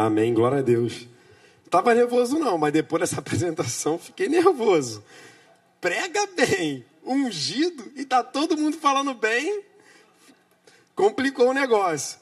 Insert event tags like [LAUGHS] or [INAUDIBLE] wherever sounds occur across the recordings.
Amém, glória a Deus. Tava nervoso não, mas depois dessa [LAUGHS] apresentação fiquei nervoso. Prega bem, ungido e tá todo mundo falando bem. Complicou o negócio.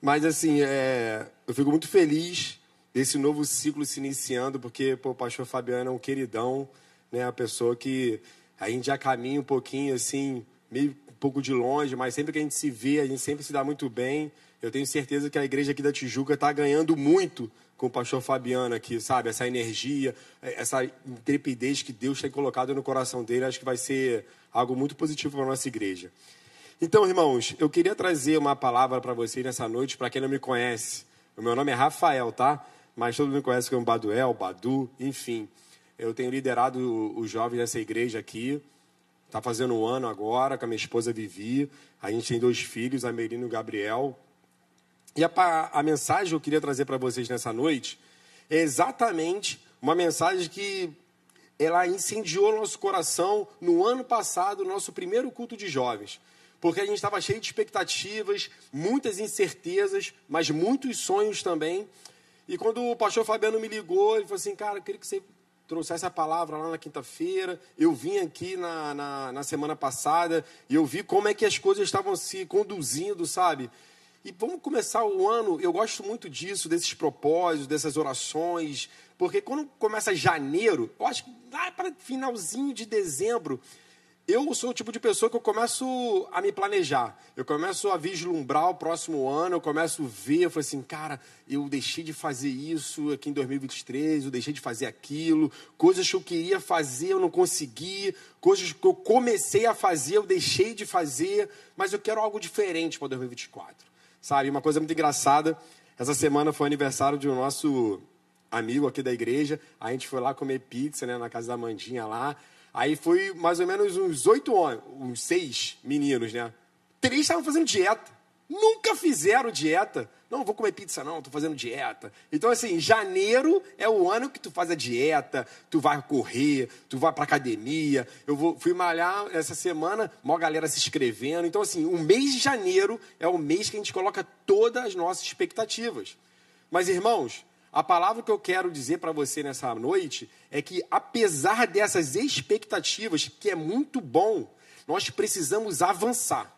Mas assim, é, eu fico muito feliz desse novo ciclo se iniciando, porque pô, o pastor Fabiano é um queridão, né? A pessoa que a gente já caminha um pouquinho assim, meio um pouco de longe, mas sempre que a gente se vê, a gente sempre se dá muito bem. Eu tenho certeza que a igreja aqui da Tijuca está ganhando muito com o pastor Fabiano aqui, sabe? Essa energia, essa intrepidez que Deus tem colocado no coração dele, acho que vai ser algo muito positivo para a nossa igreja. Então, irmãos, eu queria trazer uma palavra para vocês nessa noite, para quem não me conhece. O meu nome é Rafael, tá? Mas todo mundo me conhece como Baduel, Badu, enfim. Eu tenho liderado os jovens dessa igreja aqui. Está fazendo um ano agora, com a minha esposa Vivi. A gente tem dois filhos, a Merino e o Gabriel. E a, a mensagem que eu queria trazer para vocês nessa noite é exatamente uma mensagem que ela incendiou nosso coração no ano passado, nosso primeiro culto de jovens. Porque a gente estava cheio de expectativas, muitas incertezas, mas muitos sonhos também. E quando o pastor Fabiano me ligou, ele falou assim: Cara, eu queria que você trouxesse a palavra lá na quinta-feira. Eu vim aqui na, na, na, semana passada e eu vi como é que as coisas estavam se conduzindo, sabe? E vamos começar o ano, eu gosto muito disso, desses propósitos, dessas orações, porque quando começa janeiro, eu acho que lá para finalzinho de dezembro, eu sou o tipo de pessoa que eu começo a me planejar. Eu começo a vislumbrar o próximo ano, eu começo a ver, eu falo assim, cara, eu deixei de fazer isso aqui em 2023, eu deixei de fazer aquilo, coisas que eu queria fazer, eu não consegui, coisas que eu comecei a fazer, eu deixei de fazer, mas eu quero algo diferente para 2024 sabe? Uma coisa muito engraçada, essa semana foi aniversário de um nosso amigo aqui da igreja, a gente foi lá comer pizza, né, na casa da Mandinha lá, aí foi mais ou menos uns oito homens, uns seis meninos, né? Três estavam fazendo dieta, nunca fizeram dieta, não, vou comer pizza não, estou fazendo dieta. Então, assim, janeiro é o ano que tu faz a dieta, tu vai correr, tu vai para academia. Eu vou, fui malhar essa semana, mó galera se inscrevendo. Então, assim, o mês de janeiro é o mês que a gente coloca todas as nossas expectativas. Mas, irmãos, a palavra que eu quero dizer para você nessa noite é que, apesar dessas expectativas, que é muito bom, nós precisamos avançar.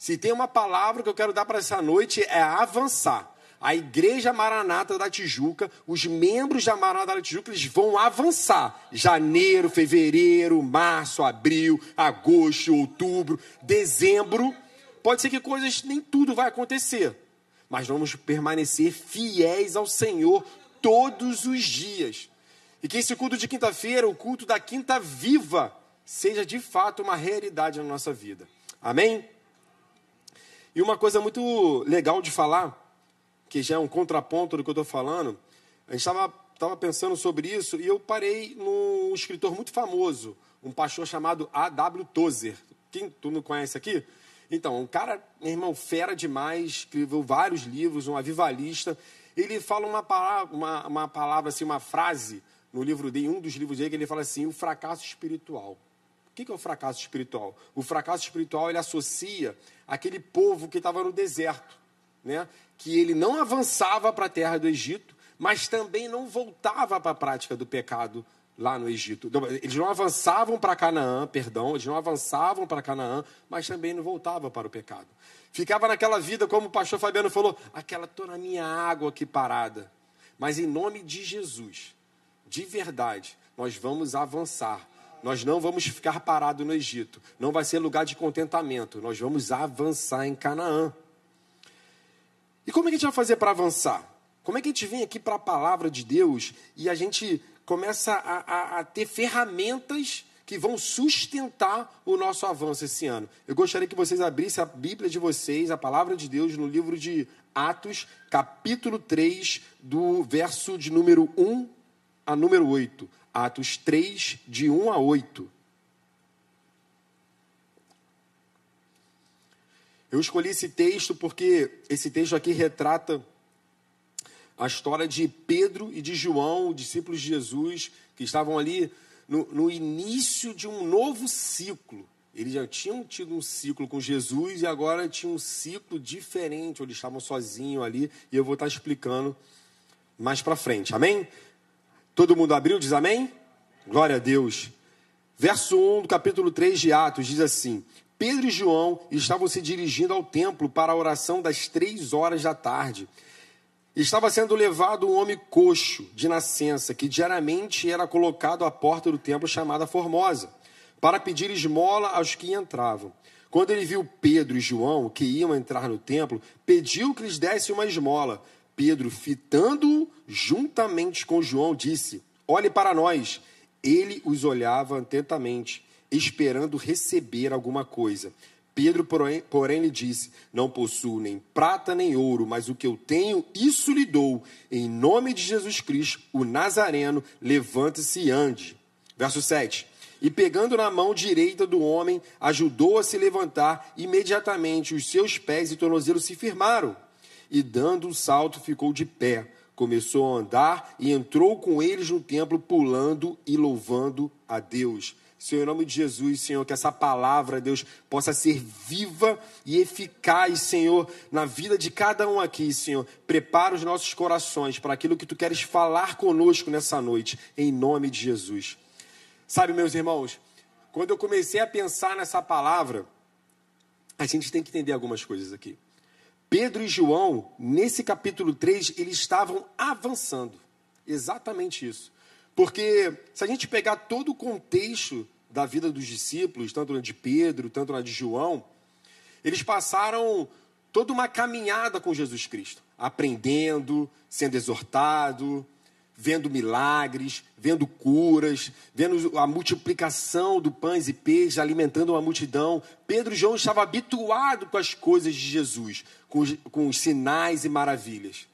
Se tem uma palavra que eu quero dar para essa noite é avançar. A Igreja Maranata da Tijuca, os membros da Maranata da Tijuca, eles vão avançar. Janeiro, fevereiro, março, abril, agosto, outubro, dezembro. Pode ser que coisas, nem tudo vai acontecer. Mas vamos permanecer fiéis ao Senhor todos os dias. E que esse culto de quinta-feira, o culto da quinta viva, seja de fato uma realidade na nossa vida. Amém? E uma coisa muito legal de falar, que já é um contraponto do que eu estou falando, a gente estava pensando sobre isso e eu parei num escritor muito famoso, um pastor chamado A.W. Tozer. Quem tu não conhece aqui? Então, um cara, meu irmão, fera demais, escreveu vários livros, um avivalista. Ele fala uma palavra, uma, uma palavra assim, uma frase no livro dele, um dos livros dele, que ele fala assim: o fracasso espiritual. O que é o fracasso espiritual? O fracasso espiritual ele associa aquele povo que estava no deserto, né? que ele não avançava para a terra do Egito, mas também não voltava para a prática do pecado lá no Egito. Eles não avançavam para Canaã, perdão, eles não avançavam para Canaã, mas também não voltavam para o pecado. Ficava naquela vida, como o pastor Fabiano falou, aquela tô na minha água aqui parada. Mas em nome de Jesus, de verdade, nós vamos avançar nós não vamos ficar parados no Egito. Não vai ser lugar de contentamento. Nós vamos avançar em Canaã. E como é que a gente vai fazer para avançar? Como é que a gente vem aqui para a palavra de Deus e a gente começa a, a, a ter ferramentas que vão sustentar o nosso avanço esse ano? Eu gostaria que vocês abrissem a Bíblia de vocês, a palavra de Deus, no livro de Atos, capítulo 3, do verso de número 1 a número 8. Atos 3, de 1 a 8. Eu escolhi esse texto porque esse texto aqui retrata a história de Pedro e de João, discípulos de Jesus, que estavam ali no, no, início de um novo ciclo. Eles já tinham tido um ciclo com Jesus e agora tinham um ciclo diferente, onde estavam sozinhos ali, e eu vou estar explicando mais para frente. Amém? Todo mundo abriu, diz amém? Glória a Deus. Verso 1 do capítulo 3 de Atos diz assim: Pedro e João estavam se dirigindo ao templo para a oração das três horas da tarde. Estava sendo levado um homem coxo de nascença, que diariamente era colocado à porta do templo chamada Formosa, para pedir esmola aos que entravam. Quando ele viu Pedro e João, que iam entrar no templo, pediu que lhes desse uma esmola. Pedro, fitando-o juntamente com João, disse: Olhe para nós. Ele os olhava atentamente esperando receber alguma coisa. Pedro, porém, porém, lhe disse: Não possuo nem prata nem ouro, mas o que eu tenho, isso lhe dou. Em nome de Jesus Cristo, o Nazareno, levante-se e ande. Verso 7. E pegando na mão direita do homem, ajudou a se levantar, imediatamente os seus pés e tornozelos se firmaram. E dando um salto, ficou de pé. Começou a andar e entrou com eles no templo, pulando e louvando a Deus. Senhor, em nome de Jesus, Senhor, que essa palavra, Deus, possa ser viva e eficaz, Senhor, na vida de cada um aqui, Senhor. Prepara os nossos corações para aquilo que tu queres falar conosco nessa noite, em nome de Jesus. Sabe, meus irmãos, quando eu comecei a pensar nessa palavra, a gente tem que entender algumas coisas aqui. Pedro e João, nesse capítulo 3, eles estavam avançando. Exatamente isso. Porque se a gente pegar todo o contexto da vida dos discípulos, tanto na de Pedro, tanto na de João, eles passaram toda uma caminhada com Jesus Cristo, aprendendo, sendo exortado, vendo milagres, vendo curas, vendo a multiplicação do pães e peixes, alimentando uma multidão. Pedro e João estavam habituados com as coisas de Jesus, com os, com os sinais e maravilhas.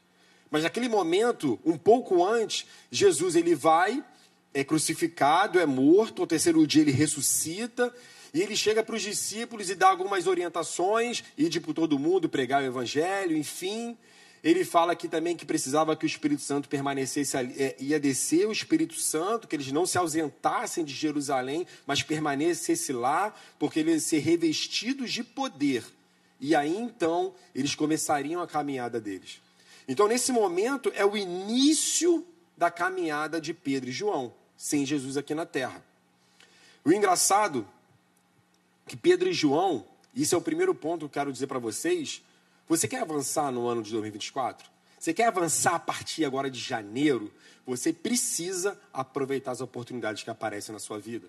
Mas naquele momento, um pouco antes, Jesus ele vai, é crucificado, é morto, ao terceiro dia ele ressuscita, e ele chega para os discípulos e dá algumas orientações, ir por todo mundo, pregar o evangelho, enfim. Ele fala aqui também que precisava que o Espírito Santo permanecesse ali, é, ia descer o Espírito Santo, que eles não se ausentassem de Jerusalém, mas permanecesse lá, porque eles iam ser revestidos de poder. E aí então eles começariam a caminhada deles. Então, nesse momento, é o início da caminhada de Pedro e João, sem Jesus aqui na terra. O engraçado é que Pedro e João, isso é o primeiro ponto que eu quero dizer para vocês. Você quer avançar no ano de 2024? Você quer avançar a partir agora de janeiro? Você precisa aproveitar as oportunidades que aparecem na sua vida.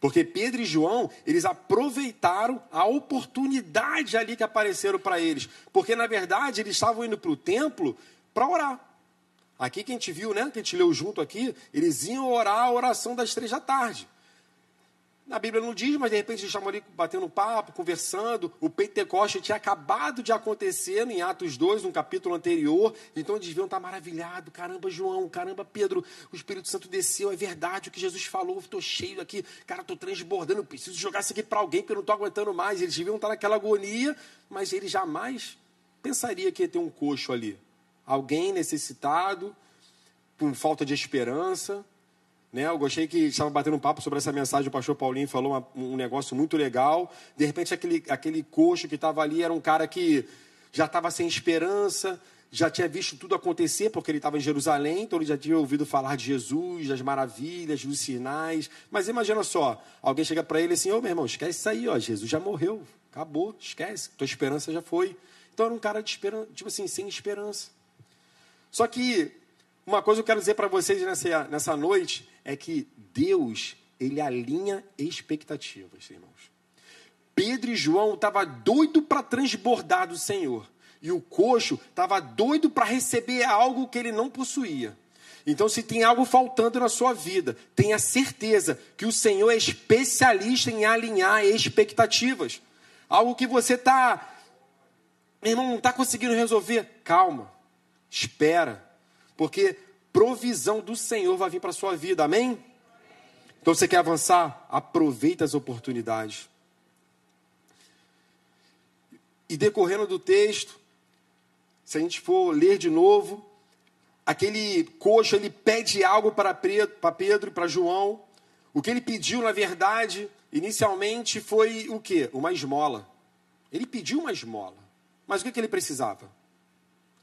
Porque Pedro e João, eles aproveitaram a oportunidade ali que apareceram para eles. Porque, na verdade, eles estavam indo para o templo para orar. Aqui que a gente viu, né? Que a gente leu junto aqui, eles iam orar a oração das três da tarde. Na Bíblia não diz, mas de repente eles estavam ali batendo papo, conversando. O Pentecoste tinha acabado de acontecer em Atos 2, um capítulo anterior. Então eles deviam estar maravilhados. Caramba, João, caramba, Pedro, o Espírito Santo desceu, é verdade o que Jesus falou. Estou cheio aqui, cara, estou transbordando. Preciso jogar isso aqui para alguém porque eu não estou aguentando mais. Eles deviam estar naquela agonia, mas eles jamais pensaria que ia ter um coxo ali. Alguém necessitado, com falta de esperança. Né? Eu gostei que estava batendo um papo sobre essa mensagem, o pastor Paulinho falou uma, um negócio muito legal. De repente, aquele, aquele coxo que estava ali era um cara que já estava sem esperança, já tinha visto tudo acontecer, porque ele estava em Jerusalém, então ele já tinha ouvido falar de Jesus, das maravilhas, dos sinais. Mas imagina só, alguém chega para ele assim, ô oh, meu irmão, esquece isso aí, ó, Jesus já morreu, acabou, esquece, tua esperança já foi. Então era um cara de esperança, tipo assim, sem esperança. Só que uma coisa eu quero dizer para vocês nessa, nessa noite é que Deus, ele alinha expectativas, irmãos. Pedro e João estavam doido para transbordar do Senhor. E o coxo estava doido para receber algo que ele não possuía. Então, se tem algo faltando na sua vida, tenha certeza que o Senhor é especialista em alinhar expectativas. Algo que você está, meu irmão, não está conseguindo resolver. Calma, espera, porque provisão do Senhor vai vir para a sua vida, amém? Então você quer avançar? Aproveita as oportunidades. E decorrendo do texto, se a gente for ler de novo, aquele coxo ele pede algo para Pedro e para João. O que ele pediu, na verdade, inicialmente foi o quê? Uma esmola. Ele pediu uma esmola. Mas o que ele precisava?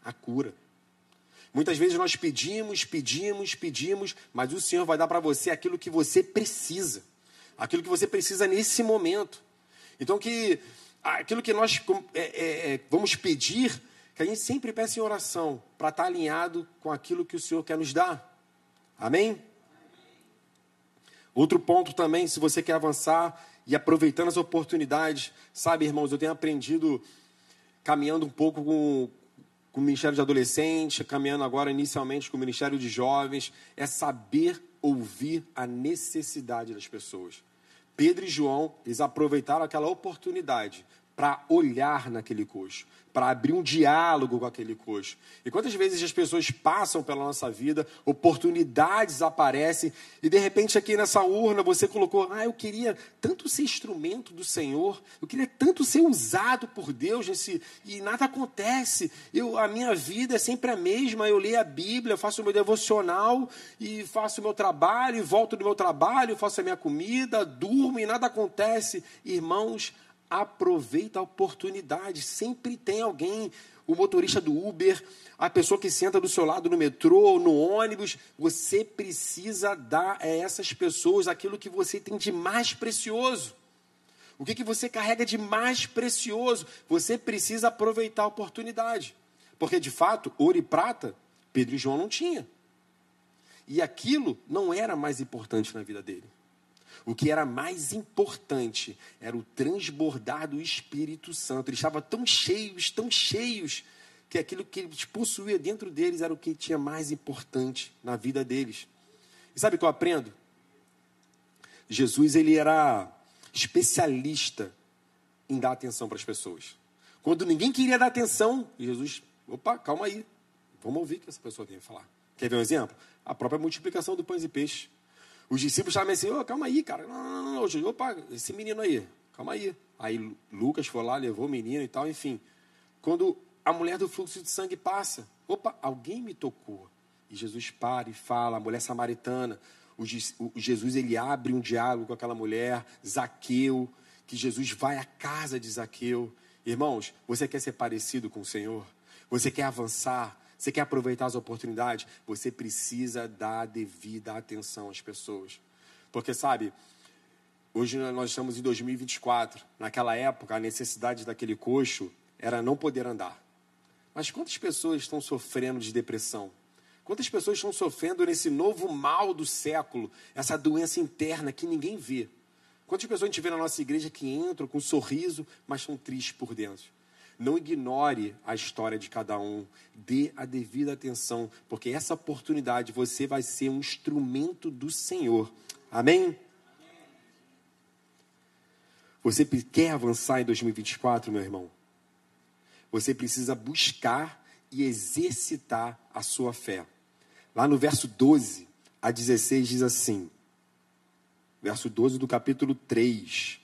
A cura. Muitas vezes nós pedimos, pedimos, pedimos, mas o Senhor vai dar para você aquilo que você precisa, aquilo que você precisa nesse momento. Então, que aquilo que nós é, é, é, vamos pedir, que a gente sempre peça em oração, para estar tá alinhado com aquilo que o Senhor quer nos dar. Amém? Outro ponto também, se você quer avançar e aproveitando as oportunidades, sabe, irmãos, eu tenho aprendido caminhando um pouco com, com o Ministério de Adolescentes, caminhando agora inicialmente com o Ministério de Jovens, é saber ouvir a necessidade das pessoas. Pedro e João, eles aproveitaram aquela oportunidade para olhar naquele coxo, para abrir um diálogo com aquele coxo. E quantas vezes as pessoas passam pela nossa vida, oportunidades aparecem, e de repente aqui nessa urna você colocou: Ah, eu queria tanto ser instrumento do Senhor, eu queria tanto ser usado por Deus, nesse, e nada acontece. Eu, a minha vida é sempre a mesma, eu leio a Bíblia, faço o meu devocional, e faço o meu trabalho, e volto do meu trabalho, faço a minha comida, durmo e nada acontece. Irmãos, aproveita a oportunidade. Sempre tem alguém, o motorista do Uber, a pessoa que senta do seu lado no metrô, no ônibus. Você precisa dar a essas pessoas aquilo que você tem de mais precioso. O que, que você carrega de mais precioso? Você precisa aproveitar a oportunidade. Porque, de fato, ouro e prata, Pedro e João não tinham. E aquilo não era mais importante na vida dele. O que era mais importante era o transbordar do Espírito Santo. Eles estavam tão cheios, tão cheios, que aquilo que eles possuía dentro deles era o que tinha mais importante na vida deles. E sabe o que eu aprendo? Jesus ele era especialista em dar atenção para as pessoas. Quando ninguém queria dar atenção, Jesus, opa, calma aí, vamos ouvir o que essa pessoa tem a falar. Quer ver um exemplo? A própria multiplicação do pães e peixes. Os discípulos estavam assim, oh, calma aí, cara. Não, não, não, não, opa, esse menino aí, calma aí. Aí Lucas foi lá, levou o menino e tal, enfim. Quando a mulher do fluxo de sangue passa, opa, alguém me tocou. E Jesus para e fala, a mulher samaritana. O, Jesus ele abre um diálogo com aquela mulher, Zaqueu, que Jesus vai à casa de Zaqueu. Irmãos, você quer ser parecido com o Senhor? Você quer avançar? Você quer aproveitar as oportunidades? Você precisa dar devida atenção às pessoas. Porque, sabe, hoje nós estamos em 2024. Naquela época, a necessidade daquele coxo era não poder andar. Mas quantas pessoas estão sofrendo de depressão? Quantas pessoas estão sofrendo nesse novo mal do século, essa doença interna que ninguém vê? Quantas pessoas a gente vê na nossa igreja que entram com um sorriso, mas estão tristes por dentro? Não ignore a história de cada um. Dê a devida atenção, porque essa oportunidade você vai ser um instrumento do Senhor. Amém? Você quer avançar em 2024, meu irmão? Você precisa buscar e exercitar a sua fé. Lá no verso 12 a 16 diz assim: verso 12 do capítulo 3.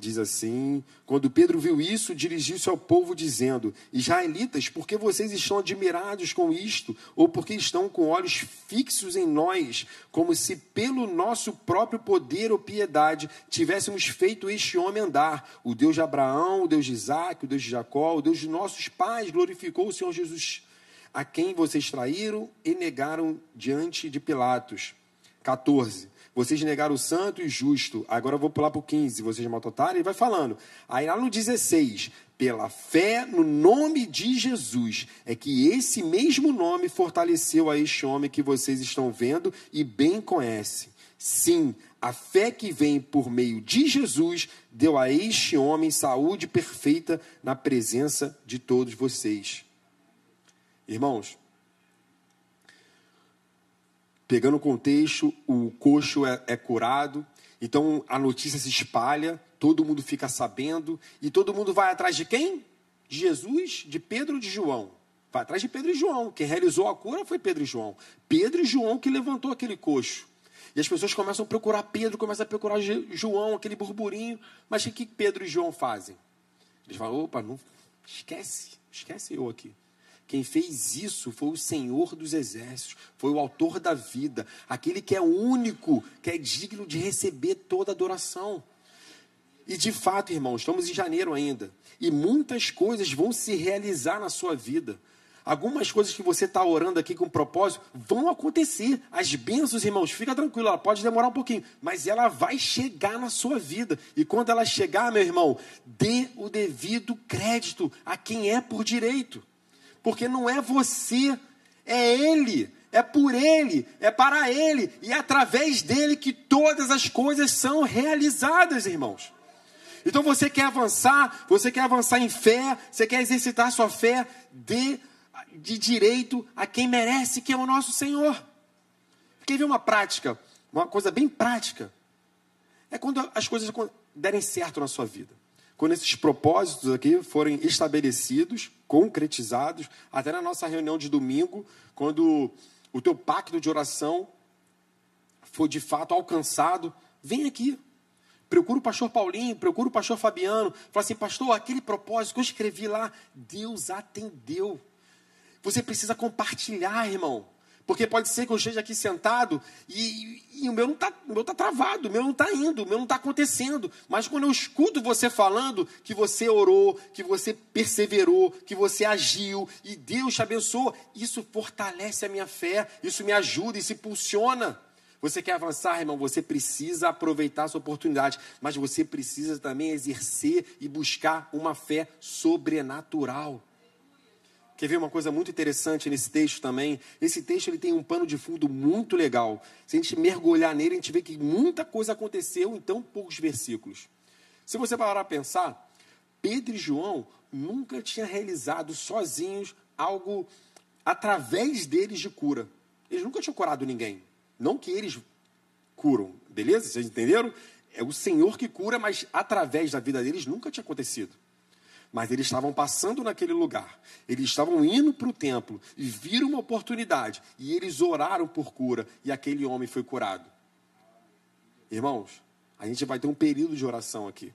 Diz assim: Quando Pedro viu isso, dirigiu-se ao povo, dizendo: Israelitas, por que vocês estão admirados com isto? Ou porque estão com olhos fixos em nós, como se pelo nosso próprio poder ou piedade tivéssemos feito este homem andar? O Deus de Abraão, o Deus de Isaac, o Deus de Jacó, o Deus de nossos pais glorificou o Senhor Jesus, a quem vocês traíram e negaram diante de Pilatos. 14. Vocês negaram o santo e justo. Agora eu vou pular para o 15. Vocês maltrataram e vai falando. Aí lá no 16. Pela fé no nome de Jesus, é que esse mesmo nome fortaleceu a este homem que vocês estão vendo e bem conhecem. Sim, a fé que vem por meio de Jesus deu a este homem saúde perfeita na presença de todos vocês. Irmãos, Pegando o contexto, o coxo é, é curado, então a notícia se espalha, todo mundo fica sabendo, e todo mundo vai atrás de quem? De Jesus, de Pedro de João. Vai atrás de Pedro e João. Quem realizou a cura foi Pedro e João. Pedro e João que levantou aquele coxo. E as pessoas começam a procurar Pedro, começam a procurar João, aquele burburinho. Mas o que Pedro e João fazem? Eles falam: opa, não, esquece, esquece eu aqui. Quem fez isso foi o Senhor dos Exércitos, foi o autor da vida, aquele que é único, que é digno de receber toda adoração. E de fato, irmãos, estamos em janeiro ainda, e muitas coisas vão se realizar na sua vida. Algumas coisas que você está orando aqui com propósito vão acontecer. As bênçãos, irmãos, fica tranquilo, ela pode demorar um pouquinho, mas ela vai chegar na sua vida. E quando ela chegar, meu irmão, dê o devido crédito a quem é por direito. Porque não é você, é Ele, é por Ele, é para Ele e é através dele que todas as coisas são realizadas, irmãos. Então você quer avançar, você quer avançar em fé, você quer exercitar sua fé, dê de direito a quem merece, que é o nosso Senhor. Quer ver uma prática, uma coisa bem prática? É quando as coisas derem certo na sua vida. Quando esses propósitos aqui forem estabelecidos, concretizados, até na nossa reunião de domingo, quando o teu pacto de oração for de fato alcançado, vem aqui. Procura o pastor Paulinho, procura o pastor Fabiano. Fala assim, pastor, aquele propósito que eu escrevi lá, Deus atendeu. Você precisa compartilhar, irmão. Porque pode ser que eu esteja aqui sentado e, e o meu não está tá travado, o meu não está indo, o meu não está acontecendo. Mas quando eu escuto você falando que você orou, que você perseverou, que você agiu e Deus te abençoou, isso fortalece a minha fé, isso me ajuda, isso impulsiona. Você quer avançar, irmão? Você precisa aproveitar essa oportunidade, mas você precisa também exercer e buscar uma fé sobrenatural. Quer ver uma coisa muito interessante nesse texto também? Esse texto ele tem um pano de fundo muito legal. Se a gente mergulhar nele, a gente vê que muita coisa aconteceu em tão poucos versículos. Se você parar a pensar, Pedro e João nunca tinham realizado sozinhos algo através deles de cura. Eles nunca tinham curado ninguém. Não que eles curam, beleza? Vocês entenderam? É o Senhor que cura, mas através da vida deles nunca tinha acontecido. Mas eles estavam passando naquele lugar, eles estavam indo para o templo e viram uma oportunidade e eles oraram por cura e aquele homem foi curado. Irmãos, a gente vai ter um período de oração aqui.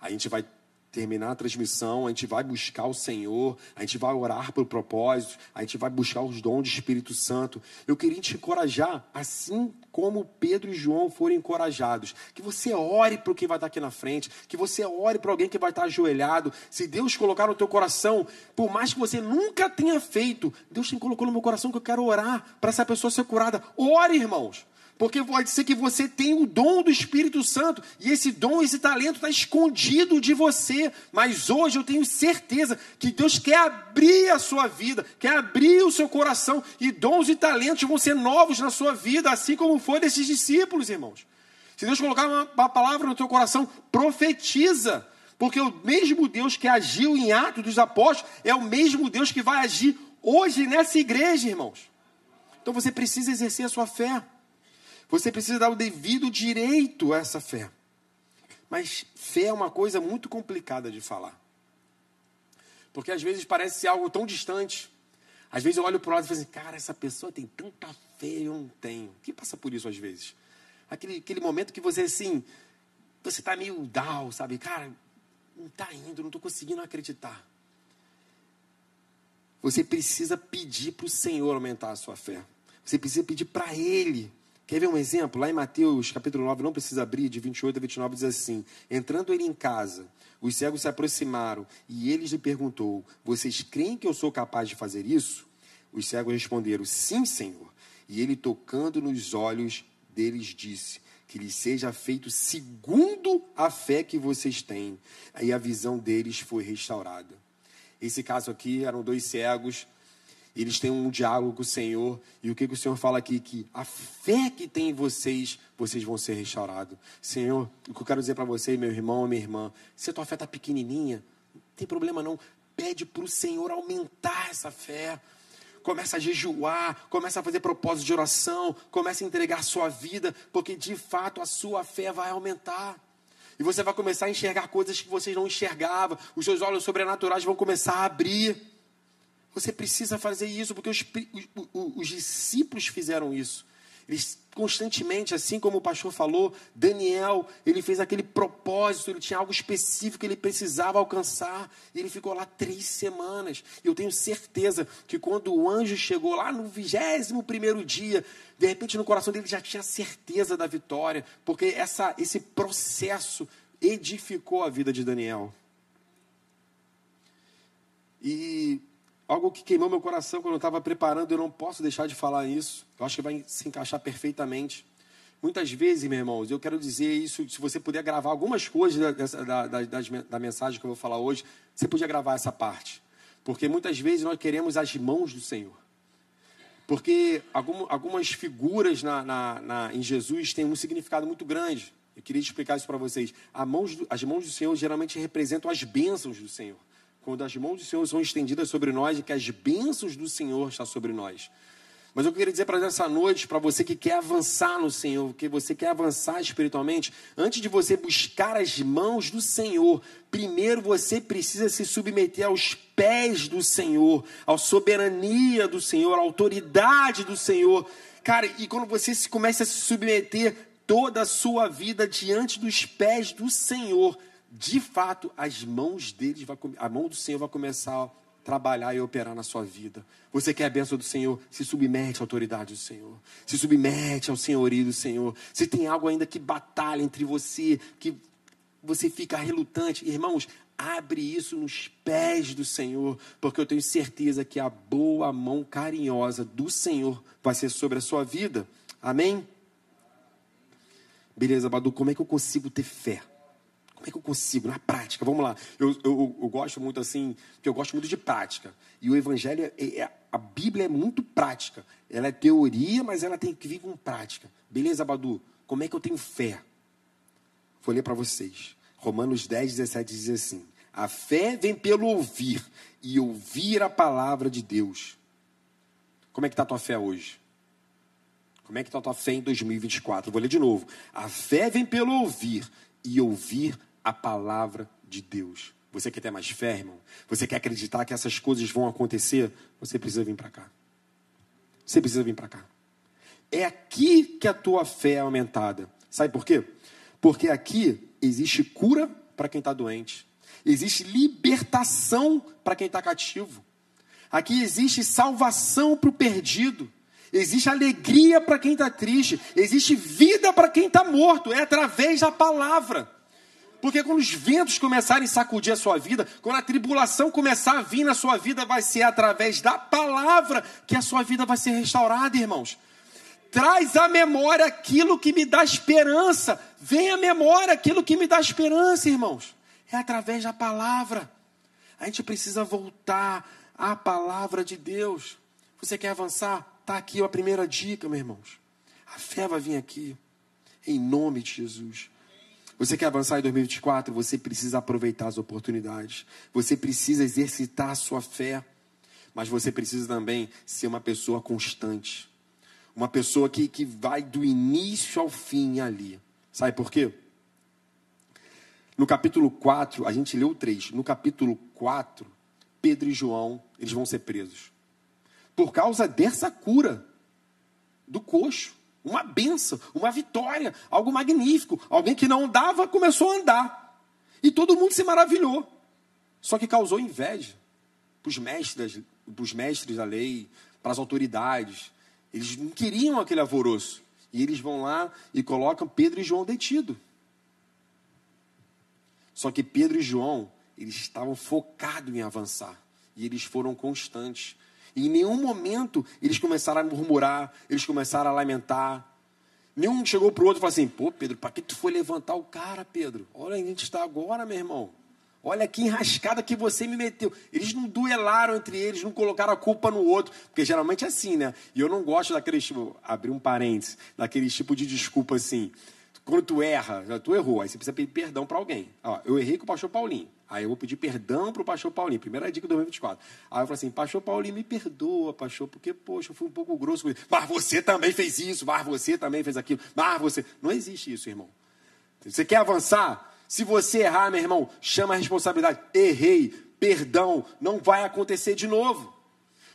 A gente vai terminar a transmissão, a gente vai buscar o Senhor, a gente vai orar pelo propósito, a gente vai buscar os dons do Espírito Santo. Eu queria te encorajar, assim como Pedro e João foram encorajados, que você ore para o que vai estar aqui na frente, que você ore para alguém que vai estar ajoelhado. Se Deus colocar no teu coração, por mais que você nunca tenha feito, Deus te colocou no meu coração que eu quero orar para essa pessoa ser curada. Ore, irmãos. Porque pode ser que você tenha o dom do Espírito Santo e esse dom, esse talento está escondido de você. Mas hoje eu tenho certeza que Deus quer abrir a sua vida, quer abrir o seu coração e dons e talentos vão ser novos na sua vida, assim como foi desses discípulos, irmãos. Se Deus colocar uma, uma palavra no teu coração, profetiza. Porque o mesmo Deus que agiu em Atos dos Apóstolos é o mesmo Deus que vai agir hoje nessa igreja, irmãos. Então você precisa exercer a sua fé. Você precisa dar o devido direito a essa fé. Mas fé é uma coisa muito complicada de falar. Porque às vezes parece algo tão distante. Às vezes eu olho para o lado e falo assim, cara, essa pessoa tem tanta fé, eu não tenho. Quem passa por isso às vezes? Aquele, aquele momento que você assim, você está meio down, sabe? Cara, não está indo, não estou conseguindo acreditar. Você precisa pedir para o Senhor aumentar a sua fé. Você precisa pedir para Ele Quer ver um exemplo? Lá em Mateus, capítulo 9, não precisa abrir, de 28 a 29, diz assim: Entrando ele em casa, os cegos se aproximaram e ele lhe perguntou: Vocês creem que eu sou capaz de fazer isso? Os cegos responderam: Sim, Senhor. E ele, tocando nos olhos deles, disse: Que lhes seja feito segundo a fé que vocês têm. Aí a visão deles foi restaurada. Esse caso aqui eram dois cegos eles têm um diálogo com o Senhor. E o que, que o Senhor fala aqui? Que a fé que tem em vocês, vocês vão ser restaurados. Senhor, o que eu quero dizer para você, meu irmão, minha irmã, se a tua fé está pequenininha, não tem problema não. Pede para o Senhor aumentar essa fé. Começa a jejuar, começa a fazer propósito de oração, começa a entregar sua vida, porque de fato a sua fé vai aumentar. E você vai começar a enxergar coisas que vocês não enxergavam, os seus olhos sobrenaturais vão começar a abrir. Você precisa fazer isso, porque os, os, os, discípulos fizeram isso. Eles constantemente, assim como o pastor falou, Daniel, ele fez aquele propósito, ele tinha algo específico que ele precisava alcançar, e ele ficou lá três semanas. Eu tenho certeza que quando o anjo chegou lá no vigésimo primeiro dia, de repente no coração dele já tinha certeza da vitória, porque essa, esse processo edificou a vida de Daniel. E algo que queimou meu coração quando eu estava preparando, eu não posso deixar de falar isso. Eu acho que vai se encaixar perfeitamente. Muitas vezes, meus irmãos, eu quero dizer isso, se você puder gravar algumas coisas da, da, da, da mensagem que eu vou falar hoje, você podia gravar essa parte. Porque muitas vezes nós queremos as mãos do Senhor. Porque algumas figuras na, na, na, em Jesus têm um significado muito grande. Eu queria explicar isso para vocês. Mãos do, as mãos do Senhor geralmente representam as bênçãos do Senhor. Quando as mãos do Senhor são estendidas sobre nós, é que as bênçãos do Senhor estão sobre nós. Mas eu queria dizer para essa noite, para você que quer avançar no Senhor, que você quer avançar espiritualmente, antes de você buscar as mãos do Senhor, primeiro você precisa se submeter aos pés do Senhor, à soberania do Senhor, à autoridade do Senhor. Cara, e quando você se começa a se submeter toda a sua vida diante dos pés do Senhor, de fato, as mãos deles, vai, a mão do Senhor vai começar a trabalhar e operar na sua vida. Você quer a bênção do Senhor? Se submete à autoridade do Senhor. Se submete ao senhorio do Senhor. Se tem algo ainda que batalha entre você, que você fica relutante, irmãos, abre isso nos pés do Senhor, porque eu tenho certeza que a boa mão carinhosa do Senhor vai ser sobre a sua vida. Amém? Beleza, Badu, como é que eu consigo ter fé? Como é que eu consigo? Na prática, vamos lá. Eu, eu, eu gosto muito assim, porque eu gosto muito de prática. E o Evangelho, é, é, a Bíblia é muito prática. Ela é teoria, mas ela tem que vir com prática. Beleza, Badu? Como é que eu tenho fé? Vou ler para vocês. Romanos 10, 17 diz assim: A fé vem pelo ouvir, e ouvir a palavra de Deus. Como é que está a tua fé hoje? Como é que está a tua fé em 2024? Vou ler de novo. A fé vem pelo ouvir, e ouvir a palavra de Deus. Você quer ter mais fé, irmão? Você quer acreditar que essas coisas vão acontecer? Você precisa vir para cá. Você precisa vir para cá. É aqui que a tua fé é aumentada. Sabe por quê? Porque aqui existe cura para quem está doente. Existe libertação para quem está cativo. Aqui existe salvação para o perdido. Existe alegria para quem está triste. Existe vida para quem está morto. É através da palavra. Porque quando os ventos começarem a sacudir a sua vida, quando a tribulação começar a vir na sua vida, vai ser através da palavra que a sua vida vai ser restaurada, irmãos. Traz à memória aquilo que me dá esperança. Vem à memória aquilo que me dá esperança, irmãos. É através da palavra. A gente precisa voltar à palavra de Deus. Você quer avançar? Está aqui a primeira dica, meus irmãos. A fé vai vir aqui. Em nome de Jesus. Você quer avançar em 2024? Você precisa aproveitar as oportunidades. Você precisa exercitar a sua fé. Mas você precisa também ser uma pessoa constante. Uma pessoa que, que vai do início ao fim ali. Sabe por quê? No capítulo 4, a gente leu 3. No capítulo 4, Pedro e João, eles vão ser presos. Por causa dessa cura do coxo uma benção, uma vitória, algo magnífico. Alguém que não andava começou a andar. E todo mundo se maravilhou. Só que causou inveja para os mestres, mestres da lei, para as autoridades. Eles não queriam aquele alvoroço. E eles vão lá e colocam Pedro e João detido. Só que Pedro e João, eles estavam focados em avançar. E eles foram constantes. Em nenhum momento eles começaram a murmurar, eles começaram a lamentar. Nenhum chegou para o outro e falou assim: pô, Pedro, para que tu foi levantar o cara, Pedro? Olha onde a gente está agora, meu irmão. Olha que enrascada que você me meteu. Eles não duelaram entre eles, não colocaram a culpa no outro. Porque geralmente é assim, né? E eu não gosto daqueles tipo, abrir um parênteses, daquele tipo de desculpa assim. Quando tu erra, tu errou, aí você precisa pedir perdão para alguém. Ó, eu errei com o pastor Paulinho. Aí eu vou pedir perdão para o pastor Paulinho. Primeira dica do 2024. Aí eu falo assim, pastor Paulinho, me perdoa, pastor, porque, poxa, eu fui um pouco grosso com ele. Mas você também fez isso, mas você também fez aquilo, mas você... Não existe isso, irmão. Você quer avançar? Se você errar, meu irmão, chama a responsabilidade. Errei, perdão, não vai acontecer de novo.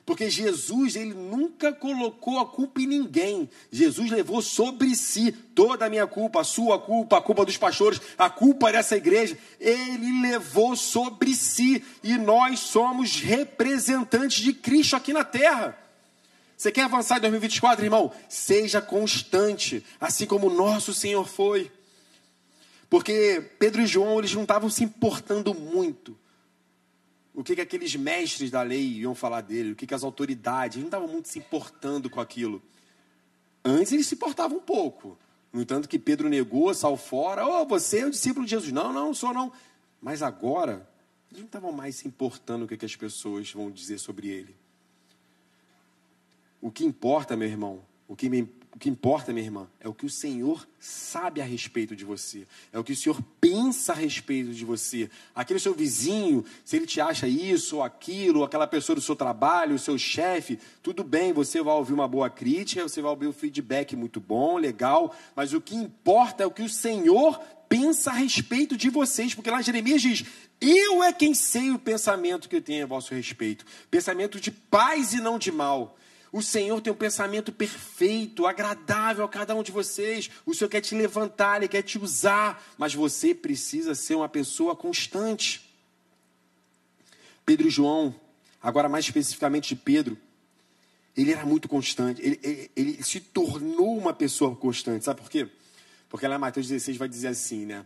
Porque Jesus, ele nunca colocou a culpa em ninguém. Jesus levou sobre si toda a minha culpa, a sua culpa, a culpa dos pastores, a culpa dessa igreja. Ele levou sobre si e nós somos representantes de Cristo aqui na terra. Você quer avançar em 2024, irmão? Seja constante, assim como o nosso Senhor foi. Porque Pedro e João, eles não estavam se importando muito o que, que aqueles mestres da lei iam falar dele, o que, que as autoridades, eles não estavam muito se importando com aquilo. Antes eles se importavam um pouco. No entanto que Pedro negou, saiu fora, oh, você é o discípulo de Jesus. Não, não, sou não. Mas agora, eles não estavam mais se importando o que, que as pessoas vão dizer sobre ele. O que importa, meu irmão, o que, me, o que importa, minha irmã, é o que o Senhor sabe a respeito de você. É o que o Senhor pensa a respeito de você. Aquele seu vizinho, se ele te acha isso ou aquilo, aquela pessoa do seu trabalho, o seu chefe, tudo bem, você vai ouvir uma boa crítica, você vai ouvir um feedback muito bom, legal, mas o que importa é o que o Senhor pensa a respeito de vocês, porque lá Jeremias diz: Eu é quem sei o pensamento que eu tenho a vosso respeito, pensamento de paz e não de mal. O Senhor tem um pensamento perfeito, agradável a cada um de vocês. O Senhor quer te levantar, Ele quer te usar, mas você precisa ser uma pessoa constante. Pedro e João, agora mais especificamente de Pedro, ele era muito constante, ele, ele, ele se tornou uma pessoa constante, sabe por quê? Porque lá em Mateus 16 vai dizer assim, né?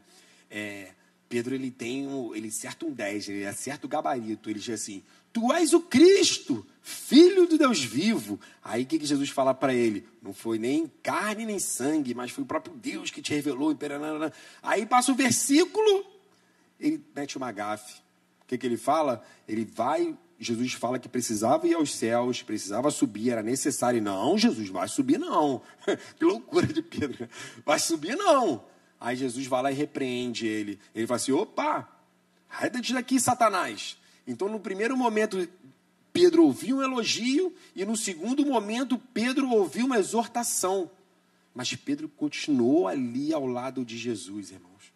É, Pedro ele tem um, ele acerta um 10, ele acerta o gabarito, ele diz assim: Tu és o Cristo, filho de Deus vivo. Aí o que, que Jesus fala para ele? Não foi nem carne nem sangue, mas foi o próprio Deus que te revelou. Aí passa o versículo, ele mete uma gafe. O que, que ele fala? Ele vai, Jesus fala que precisava ir aos céus, precisava subir, era necessário. Não, Jesus, vai subir não. [LAUGHS] que loucura de Pedro. Vai subir não. Aí Jesus vai lá e repreende ele. Ele fala assim: opa, reda-te daqui, Satanás. Então, no primeiro momento, Pedro ouviu um elogio, e no segundo momento, Pedro ouviu uma exortação. Mas Pedro continuou ali ao lado de Jesus, irmãos.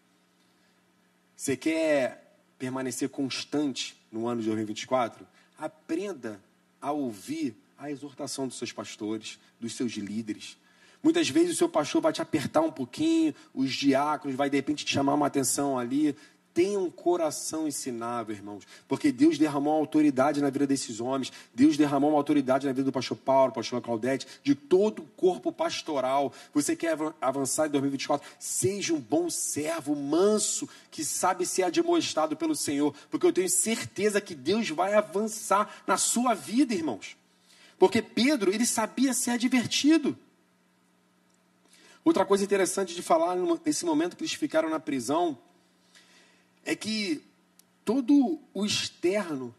Você quer permanecer constante no ano de 2024? Aprenda a ouvir a exortação dos seus pastores, dos seus líderes. Muitas vezes o seu pastor vai te apertar um pouquinho, os diáconos vai de repente te chamar uma atenção ali. Tenha um coração ensinável, irmãos, porque Deus derramou autoridade na vida desses homens, Deus derramou uma autoridade na vida do pastor Paulo, pastor Claudete, de todo o corpo pastoral. Você quer avançar em 2024? Seja um bom servo, manso, que sabe ser admoestado pelo Senhor, porque eu tenho certeza que Deus vai avançar na sua vida, irmãos. Porque Pedro, ele sabia ser advertido. Outra coisa interessante de falar nesse momento que eles ficaram na prisão é que todo o externo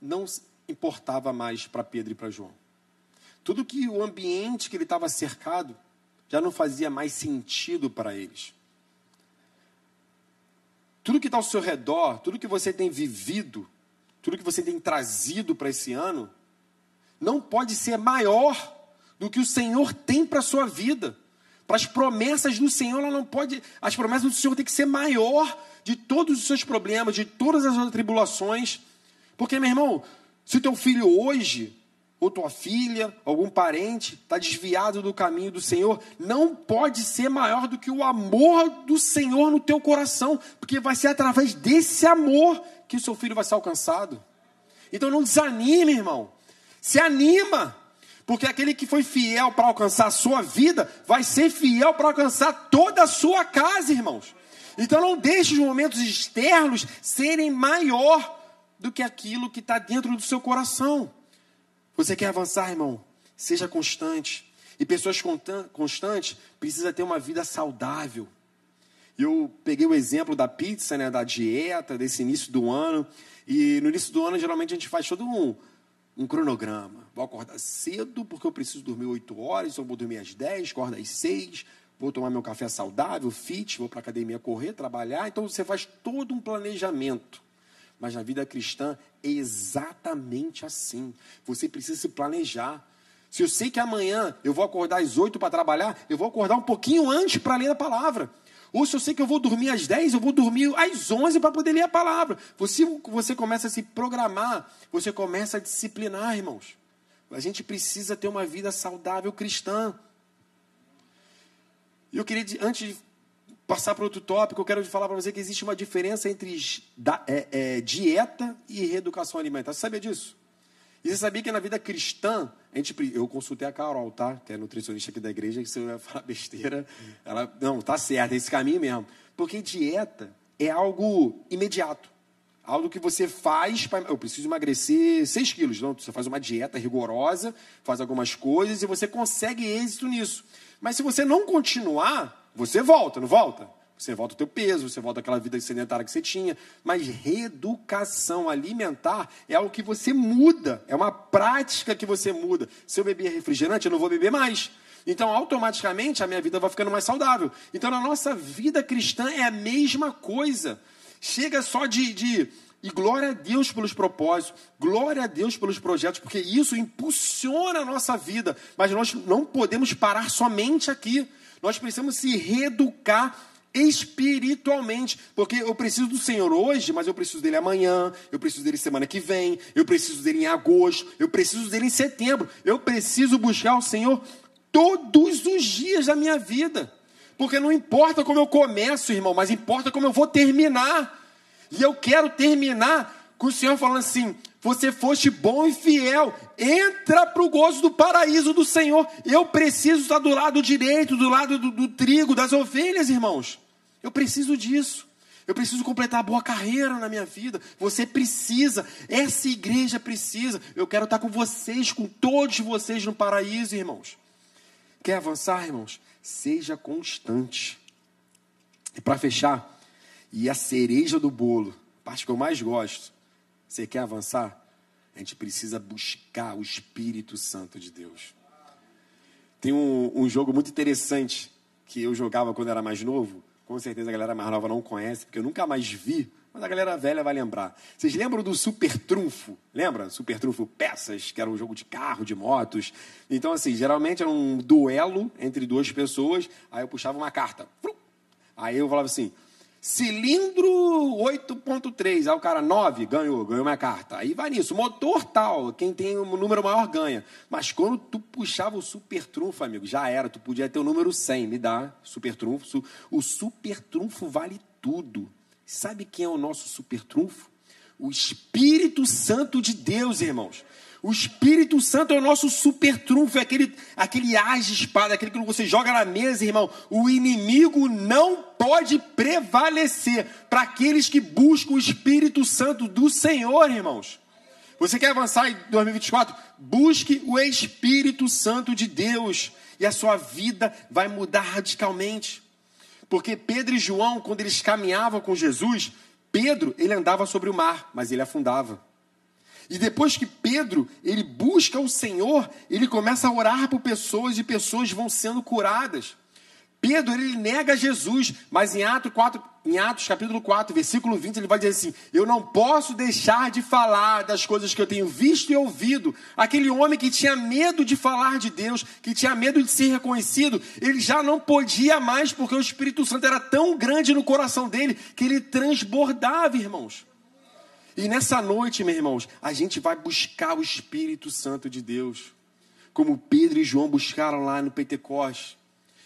não importava mais para Pedro e para João. Tudo que o ambiente que ele estava cercado já não fazia mais sentido para eles. Tudo que está ao seu redor, tudo que você tem vivido, tudo que você tem trazido para esse ano, não pode ser maior do que o Senhor tem para a sua vida. Para as promessas do Senhor, ela não pode. As promessas do Senhor têm que ser maior de todos os seus problemas, de todas as tribulações. Porque, meu irmão, se o teu filho hoje, ou tua filha, algum parente, está desviado do caminho do Senhor, não pode ser maior do que o amor do Senhor no teu coração, porque vai ser através desse amor que o seu filho vai ser alcançado. Então não desanime, irmão. Se anima. Porque aquele que foi fiel para alcançar a sua vida, vai ser fiel para alcançar toda a sua casa, irmãos. Então não deixe os momentos externos serem maior do que aquilo que está dentro do seu coração. Você quer avançar, irmão? Seja constante. E pessoas constantes precisam ter uma vida saudável. Eu peguei o exemplo da pizza, né, da dieta, desse início do ano. E no início do ano, geralmente, a gente faz todo um, um cronograma. Vou acordar cedo, porque eu preciso dormir 8 horas, eu vou dormir às 10, acordo às 6, vou tomar meu café saudável, fit, vou para a academia correr, trabalhar. Então você faz todo um planejamento. Mas na vida cristã é exatamente assim. Você precisa se planejar. Se eu sei que amanhã eu vou acordar às 8 para trabalhar, eu vou acordar um pouquinho antes para ler a palavra. Ou se eu sei que eu vou dormir às 10, eu vou dormir às 11 para poder ler a palavra. Você, você começa a se programar, você começa a disciplinar, irmãos. A gente precisa ter uma vida saudável cristã. E eu queria, antes de passar para outro tópico, eu quero falar para você que existe uma diferença entre é, é, dieta e reeducação alimentar. Você sabia disso? E você sabia que na vida cristã, a gente, eu consultei a Carol, tá? Que é nutricionista aqui da igreja, que não vai [LAUGHS] falar besteira. Ela, não, tá certo, é esse caminho mesmo. Porque dieta é algo imediato. Algo que você faz, para, eu preciso emagrecer 6 quilos. Não, você faz uma dieta rigorosa, faz algumas coisas e você consegue êxito nisso. Mas se você não continuar, você volta, não volta? Você volta o teu peso, você volta aquela vida sedentária que você tinha. Mas reeducação alimentar é algo que você muda, é uma prática que você muda. Se eu beber refrigerante, eu não vou beber mais. Então, automaticamente, a minha vida vai ficando mais saudável. Então, na nossa vida cristã é a mesma coisa. Chega só de, de e glória a Deus pelos propósitos, glória a Deus pelos projetos, porque isso impulsiona a nossa vida. Mas nós não podemos parar somente aqui. Nós precisamos se reeducar espiritualmente, porque eu preciso do Senhor hoje, mas eu preciso dele amanhã, eu preciso dele semana que vem, eu preciso dele em agosto, eu preciso dele em setembro. Eu preciso buscar o Senhor todos os dias da minha vida. Porque não importa como eu começo, irmão, mas importa como eu vou terminar. E eu quero terminar com o Senhor falando assim: você foste bom e fiel, entra para o gozo do paraíso do Senhor. Eu preciso estar do lado direito, do lado do, do trigo, das ovelhas, irmãos. Eu preciso disso. Eu preciso completar a boa carreira na minha vida. Você precisa, essa igreja precisa. Eu quero estar com vocês, com todos vocês no paraíso, irmãos. Quer avançar, irmãos? Seja constante. E para fechar, e a cereja do bolo, a parte que eu mais gosto, você quer avançar? A gente precisa buscar o Espírito Santo de Deus. Tem um, um jogo muito interessante que eu jogava quando era mais novo. Com certeza a galera mais nova não conhece, porque eu nunca mais vi, mas a galera velha vai lembrar. Vocês lembram do Super Trunfo? Lembra? Super Trunfo Peças, que era um jogo de carro, de motos. Então, assim, geralmente era um duelo entre duas pessoas. Aí eu puxava uma carta. Aí eu falava assim: Cilindro 8.3, aí o cara 9, ganhou, ganhou uma carta. Aí vai nisso, motor tal, quem tem um número maior ganha. Mas quando tu puxava o super trunfo, amigo, já era, tu podia ter o número 100, me dá, super trunfo. O super trunfo vale tudo. Sabe quem é o nosso super trunfo? O Espírito Santo de Deus, irmãos. O Espírito Santo é o nosso super trunfo, é aquele, aquele as de espada, aquele que você joga na mesa, irmão. O inimigo não pode prevalecer para aqueles que buscam o Espírito Santo do Senhor, irmãos. Você quer avançar em 2024? Busque o Espírito Santo de Deus e a sua vida vai mudar radicalmente. Porque Pedro e João, quando eles caminhavam com Jesus, Pedro, ele andava sobre o mar, mas ele afundava. E depois que Pedro, ele busca o Senhor, ele começa a orar por pessoas e pessoas vão sendo curadas. Pedro, ele nega Jesus, mas em Atos, 4, em Atos capítulo 4, versículo 20, ele vai dizer assim: Eu não posso deixar de falar das coisas que eu tenho visto e ouvido. Aquele homem que tinha medo de falar de Deus, que tinha medo de ser reconhecido, ele já não podia mais, porque o Espírito Santo era tão grande no coração dele que ele transbordava, irmãos. E nessa noite, meus irmãos, a gente vai buscar o Espírito Santo de Deus, como Pedro e João buscaram lá no Pentecoste.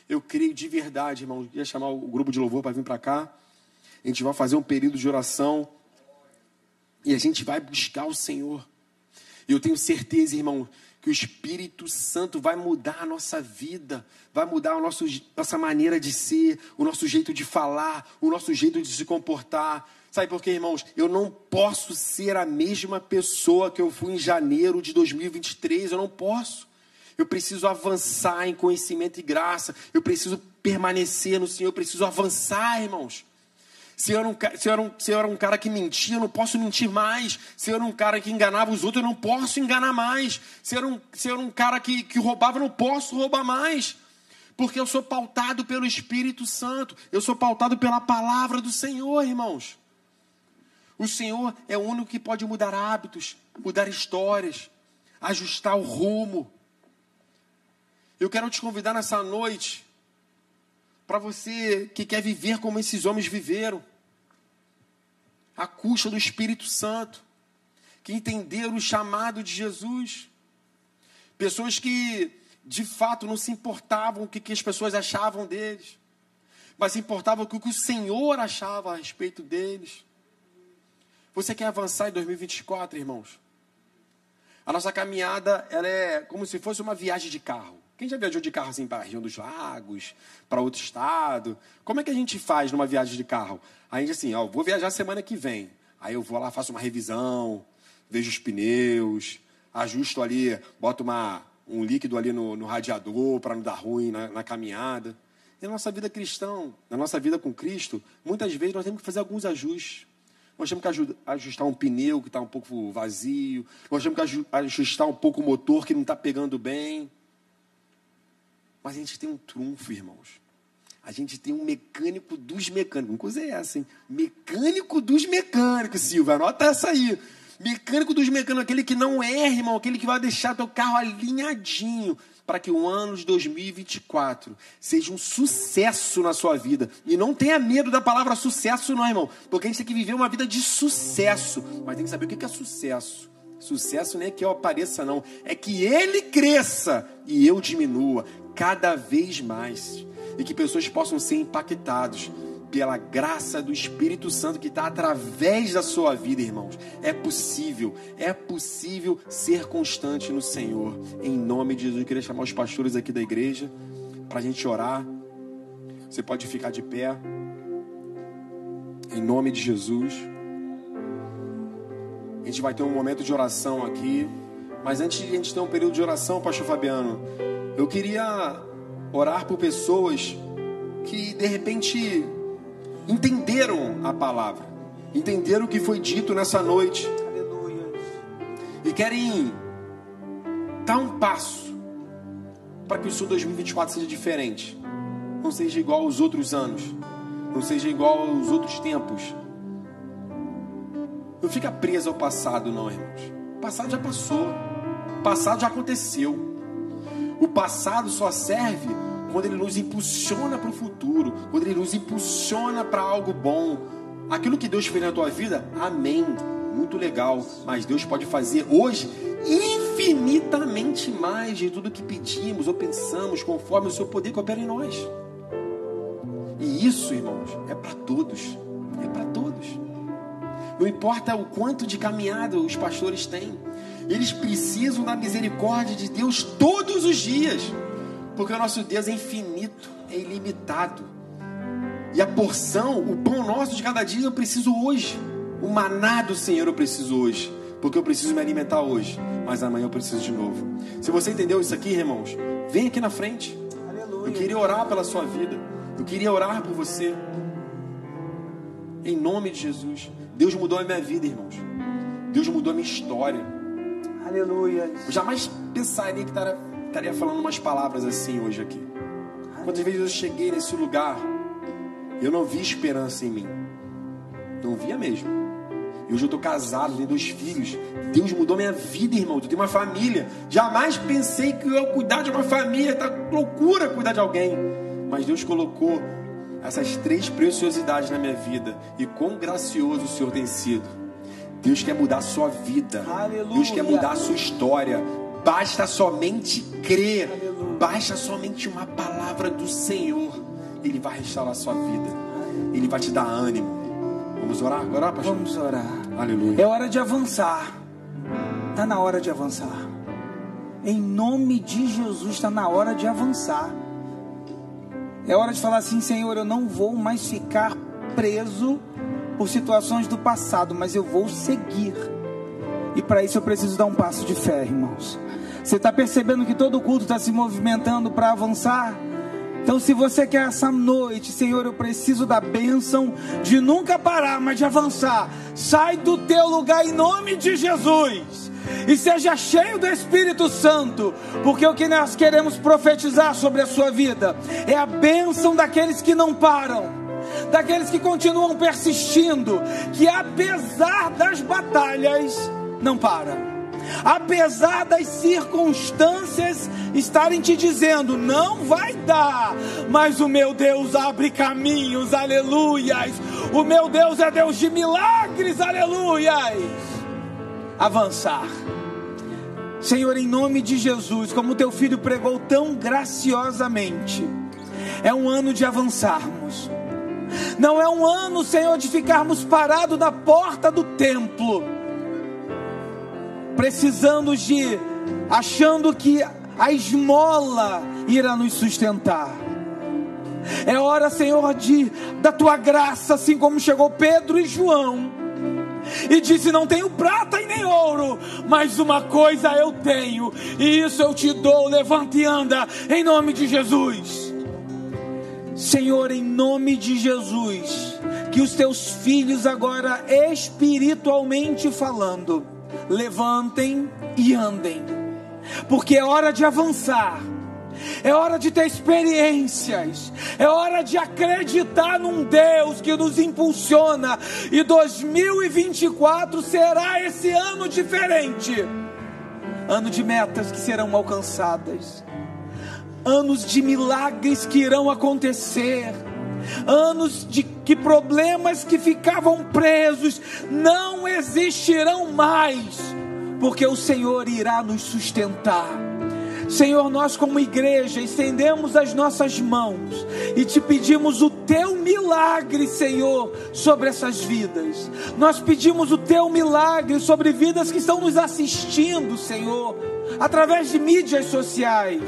Eu creio de verdade, irmão. Ia chamar o grupo de louvor para vir para cá. A gente vai fazer um período de oração e a gente vai buscar o Senhor. E eu tenho certeza, irmão, que o Espírito Santo vai mudar a nossa vida, vai mudar a nosso, nossa maneira de ser, o nosso jeito de falar, o nosso jeito de se comportar. Sabe por quê, irmãos? Eu não posso ser a mesma pessoa que eu fui em janeiro de 2023. Eu não posso. Eu preciso avançar em conhecimento e graça. Eu preciso permanecer no Senhor. Eu preciso avançar, irmãos. Se eu, era um, se, eu era um, se eu era um cara que mentia, eu não posso mentir mais. Se eu era um cara que enganava os outros, eu não posso enganar mais. Se eu era um, se eu era um cara que, que roubava, eu não posso roubar mais. Porque eu sou pautado pelo Espírito Santo. Eu sou pautado pela palavra do Senhor, irmãos. O Senhor é o único que pode mudar hábitos, mudar histórias, ajustar o rumo. Eu quero te convidar nessa noite para você que quer viver como esses homens viveram, à custa do Espírito Santo, que entenderam o chamado de Jesus. Pessoas que de fato não se importavam o que, que as pessoas achavam deles, mas se importavam o que o Senhor achava a respeito deles. Você quer avançar em 2024, irmãos? A nossa caminhada ela é como se fosse uma viagem de carro. Quem já viajou de carro assim para a região dos lagos, para outro estado? Como é que a gente faz numa viagem de carro? A gente assim, ó, vou viajar semana que vem. Aí eu vou lá, faço uma revisão, vejo os pneus, ajusto ali, boto uma, um líquido ali no, no radiador para não dar ruim na, na caminhada. E na nossa vida cristã, na nossa vida com Cristo, muitas vezes nós temos que fazer alguns ajustes. Nós temos que ajustar um pneu que está um pouco vazio. Nós temos que ajustar um pouco o motor que não está pegando bem. Mas a gente tem um trunfo, irmãos. A gente tem um mecânico dos mecânicos. Não coisa é essa, hein? Mecânico dos mecânicos, Silva. Anota essa aí. Mecânico dos mecânicos, aquele que não erra, irmão, aquele que vai deixar teu carro alinhadinho para que o ano de 2024 seja um sucesso na sua vida. E não tenha medo da palavra sucesso, não, irmão, porque a gente tem que viver uma vida de sucesso, mas tem que saber o que é sucesso. Sucesso nem é que eu apareça, não, é que ele cresça e eu diminua cada vez mais. E que pessoas possam ser impactados pela graça do Espírito Santo que está através da sua vida, irmãos. É possível, é possível ser constante no Senhor. Em nome de Jesus, eu queria chamar os pastores aqui da igreja para a gente orar. Você pode ficar de pé. Em nome de Jesus. A gente vai ter um momento de oração aqui. Mas antes de a gente ter um período de oração, Pastor Fabiano, eu queria orar por pessoas que de repente entenderam a palavra, entenderam o que foi dito nessa noite. Aleluia. E querem dar um passo para que o seu 2024 seja diferente. Não seja igual aos outros anos. Não seja igual aos outros tempos. Não fica preso ao passado, não, irmãos. O passado já passou. O passado já aconteceu. O passado só serve quando Ele nos impulsiona para o futuro, quando Ele nos impulsiona para algo bom. Aquilo que Deus fez na tua vida, amém. Muito legal. Mas Deus pode fazer hoje infinitamente mais de tudo que pedimos ou pensamos, conforme o seu poder que opera em nós. E isso, irmãos, é para todos. É para todos. Não importa o quanto de caminhada os pastores têm, eles precisam da misericórdia de Deus todos os dias. Porque o nosso Deus é infinito, é ilimitado. E a porção, o pão nosso de cada dia eu preciso hoje. O maná do Senhor eu preciso hoje. Porque eu preciso me alimentar hoje. Mas amanhã eu preciso de novo. Se você entendeu isso aqui, irmãos, vem aqui na frente. Aleluia. Eu queria orar pela sua vida. Eu queria orar por você. Em nome de Jesus. Deus mudou a minha vida, irmãos. Deus mudou a minha história. Aleluia. Eu jamais pensaria que estaria estaria falando umas palavras assim hoje aqui. Quantas vezes eu cheguei nesse lugar, eu não vi esperança em mim. Não via mesmo. E hoje eu estou casado, tenho dois filhos. Deus mudou minha vida, irmão. Eu tenho uma família. Jamais pensei que eu ia cuidar de uma família. Tá loucura cuidar de alguém. Mas Deus colocou essas três preciosidades na minha vida. E quão gracioso o Senhor tem sido. Deus quer mudar a sua vida. Aleluia. Deus quer mudar a sua história. Basta somente crer, basta somente uma palavra do Senhor. Ele vai restaurar a sua vida, ele vai te dar ânimo. Vamos orar agora, pastor? Vamos orar. Aleluia. É hora de avançar. Está na hora de avançar. Em nome de Jesus, está na hora de avançar. É hora de falar assim: Senhor, eu não vou mais ficar preso por situações do passado, mas eu vou seguir. E para isso eu preciso dar um passo de fé, irmãos. Você está percebendo que todo culto está se movimentando para avançar? Então, se você quer essa noite, Senhor, eu preciso da bênção de nunca parar, mas de avançar. Sai do teu lugar em nome de Jesus. E seja cheio do Espírito Santo, porque o que nós queremos profetizar sobre a sua vida é a bênção daqueles que não param, daqueles que continuam persistindo, que apesar das batalhas, não param apesar das circunstâncias estarem te dizendo, não vai dar, mas o meu Deus abre caminhos, aleluias. O meu Deus é Deus de milagres, aleluias. Avançar. Senhor, em nome de Jesus, como teu filho pregou tão graciosamente, é um ano de avançarmos. Não é um ano, Senhor, de ficarmos parados na porta do templo precisando de, achando que a esmola irá nos sustentar. É hora, Senhor, de da tua graça, assim como chegou Pedro e João, e disse: Não tenho prata e nem ouro, mas uma coisa eu tenho, e isso eu te dou. Levante e anda, em nome de Jesus. Senhor, em nome de Jesus, que os teus filhos, agora espiritualmente falando, levantem e andem, porque é hora de avançar é hora de ter experiências, é hora de acreditar num Deus que nos impulsiona, e 2024 será esse ano diferente. Ano de metas que serão alcançadas, anos de milagres que irão acontecer, anos de que problemas que ficavam presos não existirão mais, porque o Senhor irá nos sustentar. Senhor, nós como igreja estendemos as nossas mãos e te pedimos o teu milagre, Senhor, sobre essas vidas. Nós pedimos o teu milagre sobre vidas que estão nos assistindo, Senhor, através de mídias sociais.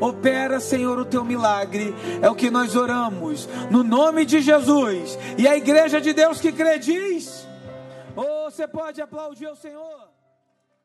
Opera, Senhor, o teu milagre, é o que nós oramos, no nome de Jesus. E a igreja de Deus que crê diz: Oh, você pode aplaudir o Senhor?